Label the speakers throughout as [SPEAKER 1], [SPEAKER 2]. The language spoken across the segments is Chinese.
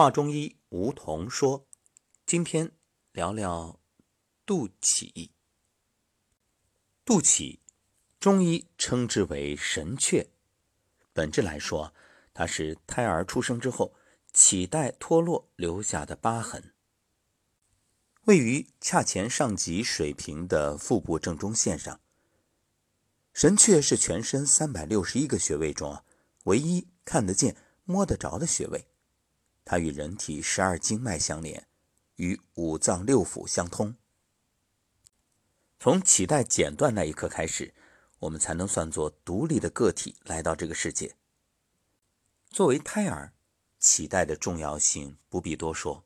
[SPEAKER 1] 华中医吴桐说：“今天聊聊肚脐。肚脐，中医称之为神阙。本质来说，它是胎儿出生之后脐带脱落留下的疤痕，位于髂前上棘水平的腹部正中线上。神阙是全身三百六十一个穴位中唯一看得见、摸得着的穴位。”它与人体十二经脉相连，与五脏六腑相通。从脐带剪断那一刻开始，我们才能算作独立的个体来到这个世界。作为胎儿，脐带的重要性不必多说。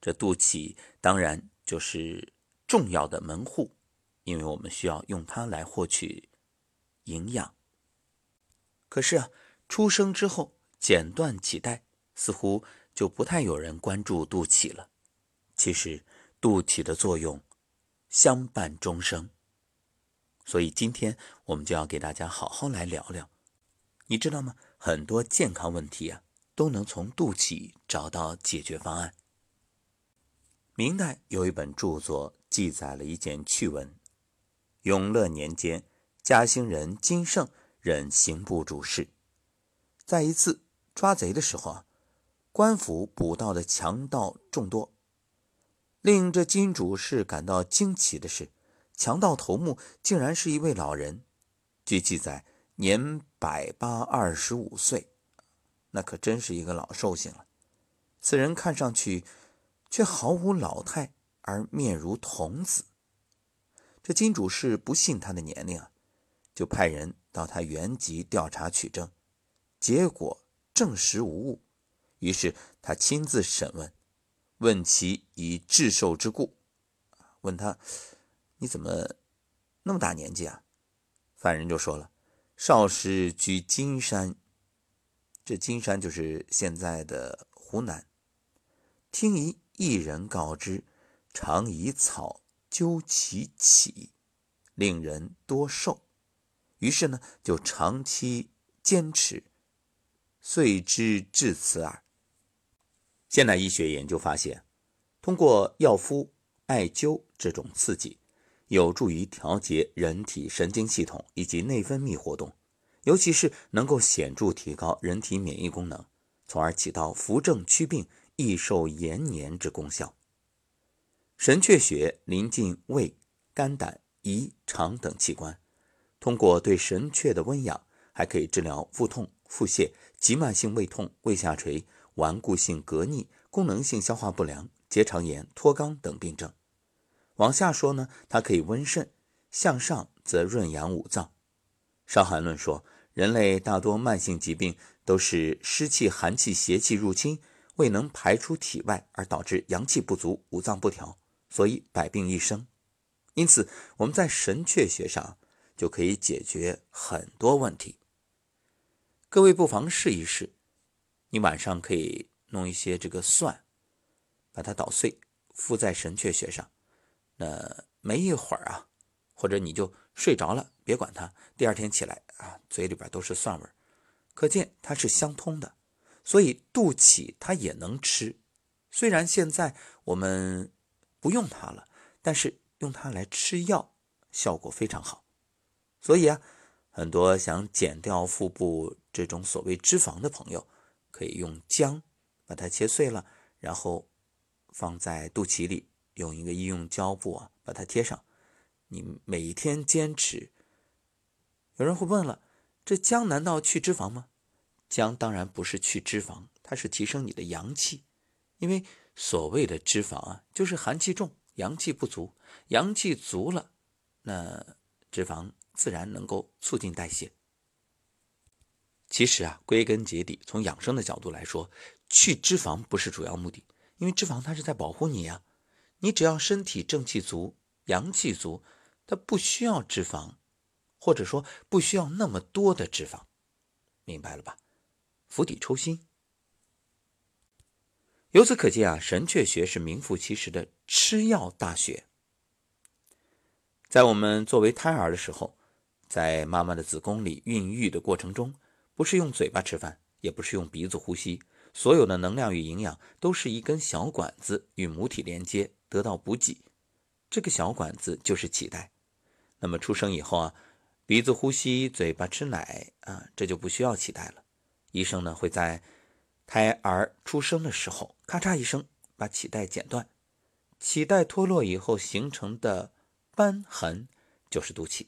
[SPEAKER 1] 这肚脐当然就是重要的门户，因为我们需要用它来获取营养。可是啊，出生之后剪断脐带。似乎就不太有人关注肚脐了。其实，肚脐的作用相伴终生。所以今天我们就要给大家好好来聊聊。你知道吗？很多健康问题啊，都能从肚脐找到解决方案。明代有一本著作记载了一件趣闻：永乐年间，嘉兴人金盛任刑部主事，在一次抓贼的时候啊。官府捕到的强盗众多，令这金主事感到惊奇的是，强盗头目竟然是一位老人。据记载，年百八二十五岁，那可真是一个老寿星了。此人看上去却毫无老态，而面如童子。这金主事不信他的年龄啊，就派人到他原籍调查取证，结果证实无误。于是他亲自审问，问其以致寿之故，问他你怎么那么大年纪啊？犯人就说了：少时居金山，这金山就是现在的湖南。听一一人告知，常以草灸其起，令人多寿。于是呢，就长期坚持，遂知至此耳。现代医学研究发现，通过药敷、艾灸这种刺激，有助于调节人体神经系统以及内分泌活动，尤其是能够显著提高人体免疫功能，从而起到扶正祛病、益寿延年之功效。神阙穴临近胃、肝胆、胰、肠等器官，通过对神阙的温养，还可以治疗腹痛、腹泻、急慢性胃痛、胃下垂。顽固性膈逆、功能性消化不良、结肠炎、脱肛等病症。往下说呢，它可以温肾；向上则润养五脏。《伤寒论》说，人类大多慢性疾病都是湿气、寒气、邪气入侵，未能排出体外，而导致阳气不足、五脏不调，所以百病一生。因此，我们在神阙穴上就可以解决很多问题。各位不妨试一试。你晚上可以弄一些这个蒜，把它捣碎，敷在神阙穴上。那没一会儿啊，或者你就睡着了，别管它。第二天起来啊，嘴里边都是蒜味儿，可见它是相通的。所以肚脐它也能吃，虽然现在我们不用它了，但是用它来吃药效果非常好。所以啊，很多想减掉腹部这种所谓脂肪的朋友。可以用姜把它切碎了，然后放在肚脐里，用一个医用胶布啊把它贴上。你每天坚持。有人会问了，这姜难道去脂肪吗？姜当然不是去脂肪，它是提升你的阳气。因为所谓的脂肪啊，就是寒气重，阳气不足。阳气足了，那脂肪自然能够促进代谢。其实啊，归根结底，从养生的角度来说，去脂肪不是主要目的，因为脂肪它是在保护你呀。你只要身体正气足、阳气足，它不需要脂肪，或者说不需要那么多的脂肪，明白了吧？釜底抽薪。由此可见啊，神阙穴是名副其实的吃药大穴。在我们作为胎儿的时候，在妈妈的子宫里孕育的过程中。不是用嘴巴吃饭，也不是用鼻子呼吸，所有的能量与营养都是一根小管子与母体连接，得到补给。这个小管子就是脐带。那么出生以后啊，鼻子呼吸，嘴巴吃奶啊，这就不需要脐带了。医生呢会在胎儿出生的时候，咔嚓一声把脐带剪断，脐带脱落以后形成的瘢痕就是肚脐。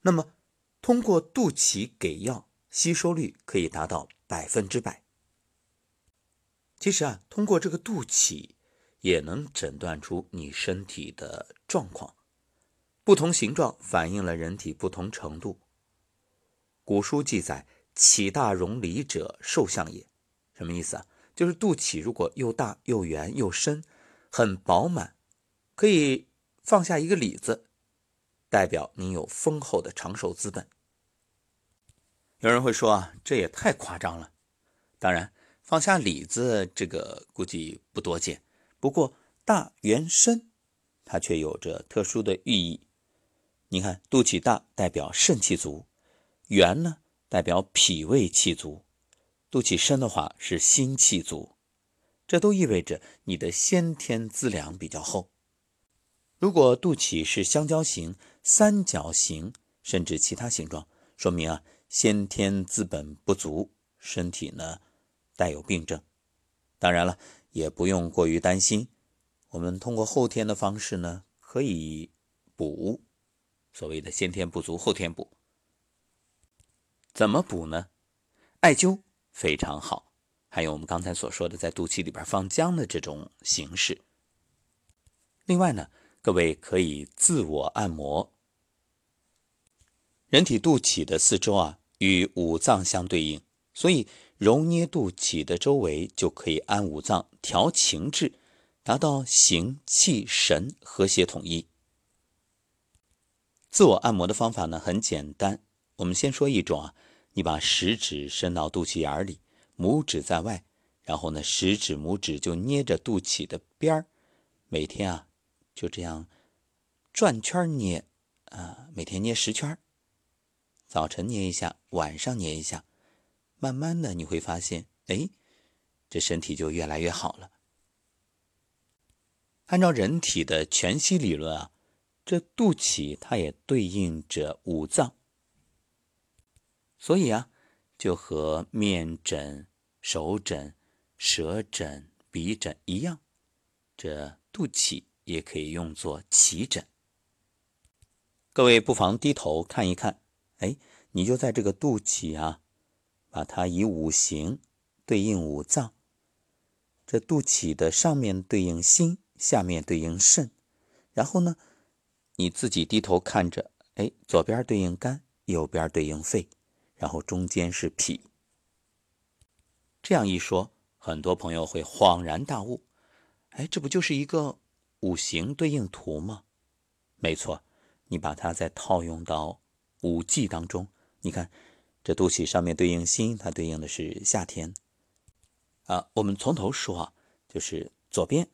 [SPEAKER 1] 那么通过肚脐给药，吸收率可以达到百分之百。其实啊，通过这个肚脐也能诊断出你身体的状况，不同形状反映了人体不同程度。古书记载。脐大容里者，寿相也。什么意思啊？就是肚脐如果又大又圆又深，很饱满，可以放下一个里子，代表你有丰厚的长寿资本。有人会说啊，这也太夸张了。当然，放下里子这个估计不多见。不过大圆深，它却有着特殊的寓意。你看，肚脐大代表肾气足，圆呢？代表脾胃气足，肚脐深的话是心气足，这都意味着你的先天资粮比较厚。如果肚脐是香蕉形、三角形，甚至其他形状，说明啊先天资本不足，身体呢带有病症。当然了，也不用过于担心，我们通过后天的方式呢可以补，所谓的先天不足后天补。怎么补呢？艾灸非常好，还有我们刚才所说的在肚脐里边放姜的这种形式。另外呢，各位可以自我按摩。人体肚脐的四周啊，与五脏相对应，所以揉捏肚脐的周围就可以按五脏调情志，达到形气神和谐统一。自我按摩的方法呢，很简单。我们先说一种啊，你把食指伸到肚脐眼里，拇指在外，然后呢，食指、拇指就捏着肚脐的边儿，每天啊，就这样转圈捏，啊，每天捏十圈，早晨捏一下，晚上捏一下，慢慢的你会发现，哎，这身体就越来越好了。按照人体的全息理论啊，这肚脐它也对应着五脏。所以啊，就和面诊、手诊、舌诊、鼻诊一样，这肚脐也可以用作脐诊。各位不妨低头看一看，哎，你就在这个肚脐啊，把它以五行对应五脏。这肚脐的上面对应心，下面对应肾，然后呢，你自己低头看着，哎，左边对应肝，右边对应肺。然后中间是脾，这样一说，很多朋友会恍然大悟，哎，这不就是一个五行对应图吗？没错，你把它再套用到五季当中，你看这肚脐上面对应心，它对应的是夏天。啊，我们从头说啊，就是左边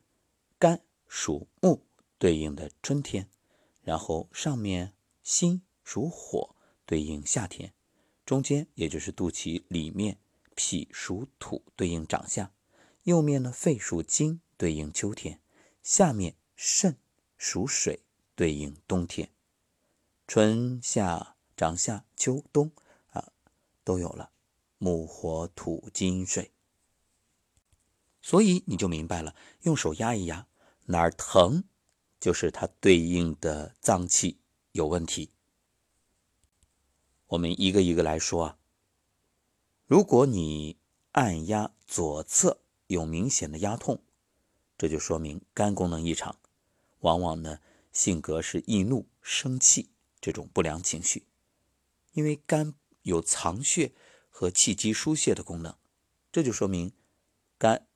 [SPEAKER 1] 肝属木，对应的春天，然后上面心属火，对应夏天。中间也就是肚脐里面，脾属土，对应长夏；右面呢，肺属金，对应秋天；下面肾属水，对应冬天。春夏长夏秋冬啊，都有了木火土金水。所以你就明白了，用手压一压，哪儿疼，就是它对应的脏器有问题。我们一个一个来说啊。如果你按压左侧有明显的压痛，这就说明肝功能异常，往往呢性格是易怒、生气这种不良情绪，因为肝有藏血和气机疏泄的功能，这就说明肝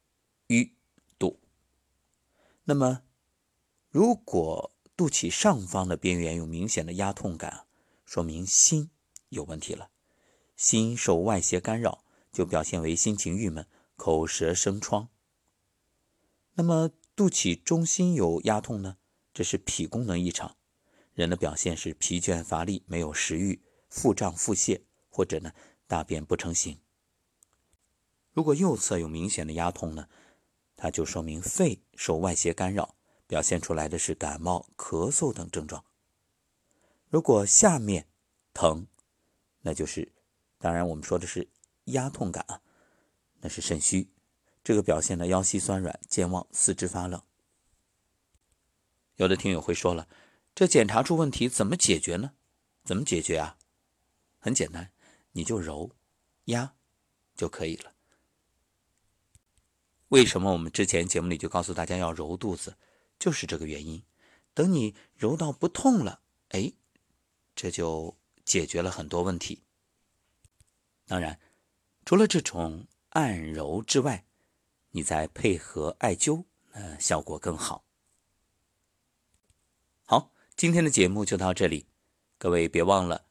[SPEAKER 1] 郁堵。那么，如果肚脐上方的边缘有明显的压痛感，说明心。有问题了，心受外邪干扰，就表现为心情郁闷、口舌生疮。那么肚脐中心有压痛呢？这是脾功能异常，人的表现是疲倦乏力、没有食欲、腹胀腹泻，或者呢大便不成形。如果右侧有明显的压痛呢，它就说明肺受外邪干扰，表现出来的是感冒、咳嗽等症状。如果下面疼，那就是，当然我们说的是压痛感啊，那是肾虚。这个表现呢，腰膝酸软、健忘、四肢发冷。有的听友会说了，这检查出问题怎么解决呢？怎么解决啊？很简单，你就揉、压就可以了。为什么我们之前节目里就告诉大家要揉肚子，就是这个原因。等你揉到不痛了，哎，这就解决了很多问题。当然，除了这种按揉之外，你再配合艾灸，呃，效果更好。好，今天的节目就到这里，各位别忘了，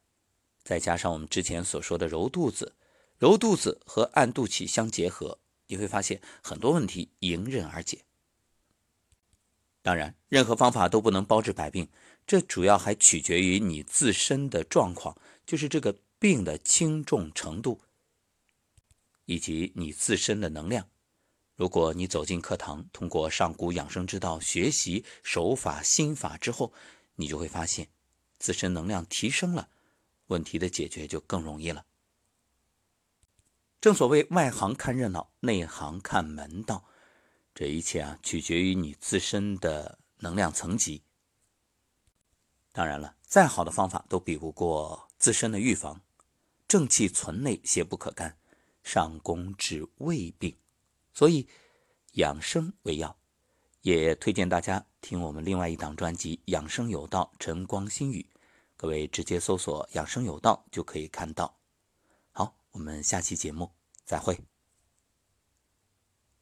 [SPEAKER 1] 再加上我们之前所说的揉肚子，揉肚子和按肚脐相结合。你会发现很多问题迎刃而解。当然，任何方法都不能包治百病，这主要还取决于你自身的状况，就是这个病的轻重程度，以及你自身的能量。如果你走进课堂，通过上古养生之道学习手法心法之后，你就会发现自身能量提升了，问题的解决就更容易了。正所谓外行看热闹，内行看门道。这一切啊，取决于你自身的能量层级。当然了，再好的方法都比不过自身的预防。正气存内，邪不可干。上攻治未病，所以养生为要。也推荐大家听我们另外一档专辑《养生有道》，晨光心语。各位直接搜索“养生有道”就可以看到。好我们下期节目再会。